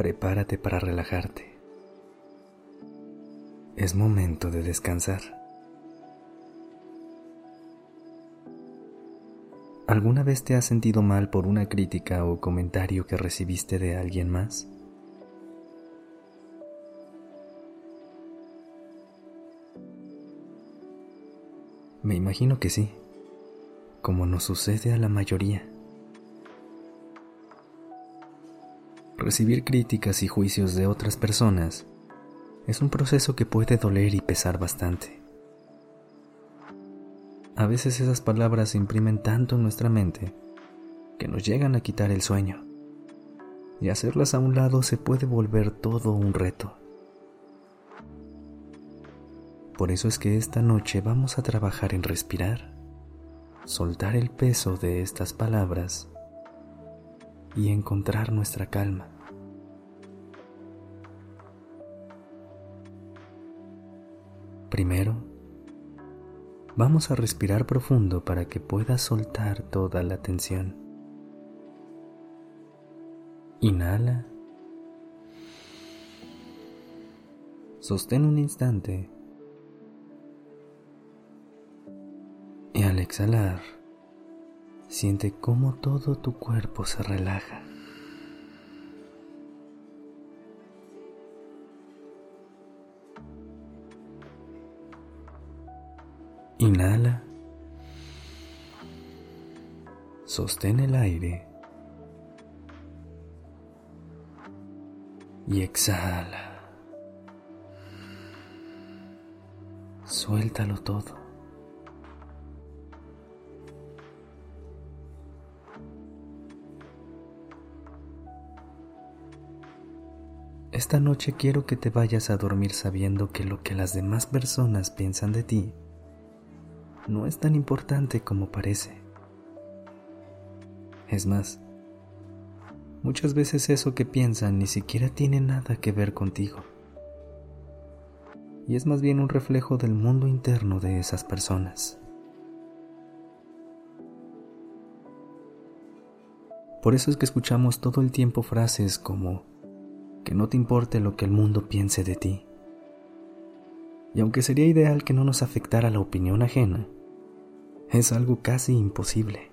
Prepárate para relajarte. Es momento de descansar. ¿Alguna vez te has sentido mal por una crítica o comentario que recibiste de alguien más? Me imagino que sí, como nos sucede a la mayoría. Recibir críticas y juicios de otras personas es un proceso que puede doler y pesar bastante. A veces esas palabras se imprimen tanto en nuestra mente que nos llegan a quitar el sueño. Y hacerlas a un lado se puede volver todo un reto. Por eso es que esta noche vamos a trabajar en respirar, soltar el peso de estas palabras y encontrar nuestra calma. Primero, Vamos a respirar profundo para que puedas soltar toda la tensión. Inhala. Sostén un instante. Y al exhalar, siente cómo todo tu cuerpo se relaja. Inhala. Sostén el aire. Y exhala. Suéltalo todo. Esta noche quiero que te vayas a dormir sabiendo que lo que las demás personas piensan de ti no es tan importante como parece. Es más, muchas veces eso que piensan ni siquiera tiene nada que ver contigo. Y es más bien un reflejo del mundo interno de esas personas. Por eso es que escuchamos todo el tiempo frases como que no te importe lo que el mundo piense de ti. Y aunque sería ideal que no nos afectara la opinión ajena, es algo casi imposible.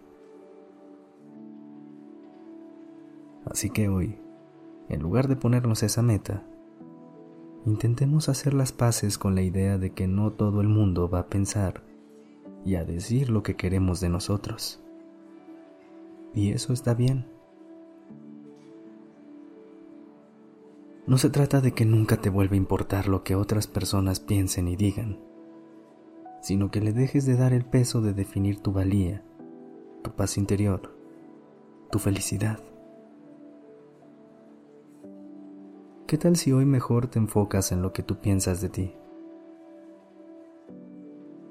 Así que hoy, en lugar de ponernos esa meta, intentemos hacer las paces con la idea de que no todo el mundo va a pensar y a decir lo que queremos de nosotros. Y eso está bien. No se trata de que nunca te vuelva a importar lo que otras personas piensen y digan sino que le dejes de dar el peso de definir tu valía, tu paz interior, tu felicidad. ¿Qué tal si hoy mejor te enfocas en lo que tú piensas de ti?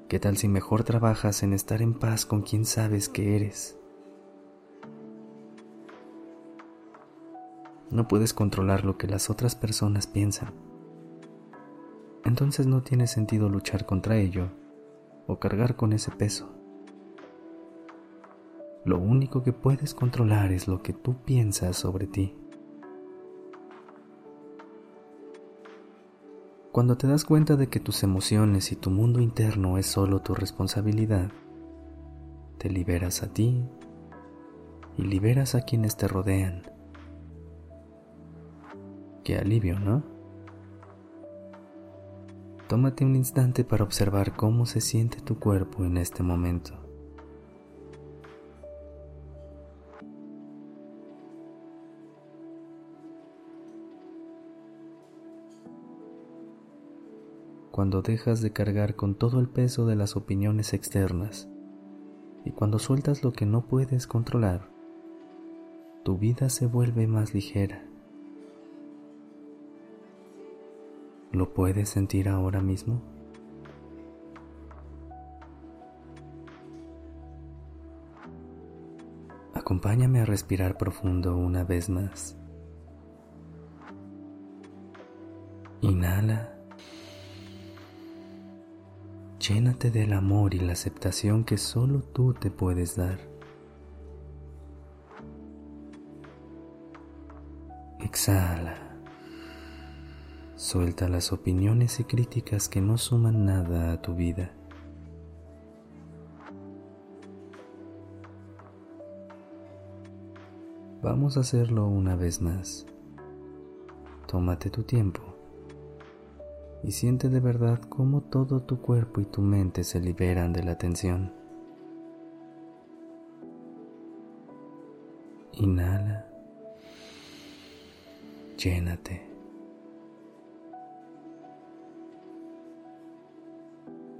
¿Qué tal si mejor trabajas en estar en paz con quien sabes que eres? No puedes controlar lo que las otras personas piensan. Entonces no tiene sentido luchar contra ello o cargar con ese peso. Lo único que puedes controlar es lo que tú piensas sobre ti. Cuando te das cuenta de que tus emociones y tu mundo interno es solo tu responsabilidad, te liberas a ti y liberas a quienes te rodean. Qué alivio, ¿no? Tómate un instante para observar cómo se siente tu cuerpo en este momento. Cuando dejas de cargar con todo el peso de las opiniones externas y cuando sueltas lo que no puedes controlar, tu vida se vuelve más ligera. ¿Lo puedes sentir ahora mismo? Acompáñame a respirar profundo una vez más. Inhala. Llénate del amor y la aceptación que solo tú te puedes dar. Exhala. Suelta las opiniones y críticas que no suman nada a tu vida. Vamos a hacerlo una vez más. Tómate tu tiempo y siente de verdad cómo todo tu cuerpo y tu mente se liberan de la tensión. Inhala. Llénate.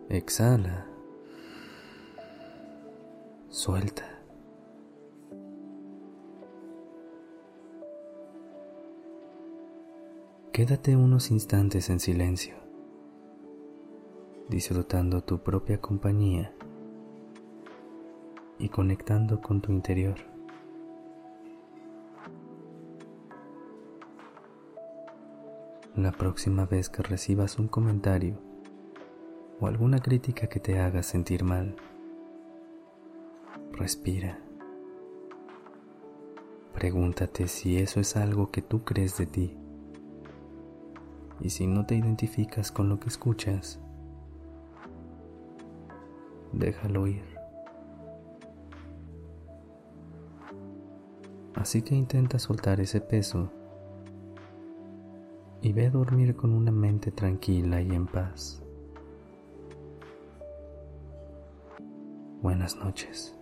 Exhala. Suelta. Quédate unos instantes en silencio, disfrutando tu propia compañía y conectando con tu interior. La próxima vez que recibas un comentario o alguna crítica que te haga sentir mal, respira. Pregúntate si eso es algo que tú crees de ti. Y si no te identificas con lo que escuchas, déjalo ir. Así que intenta soltar ese peso y ve a dormir con una mente tranquila y en paz. Buenas noches.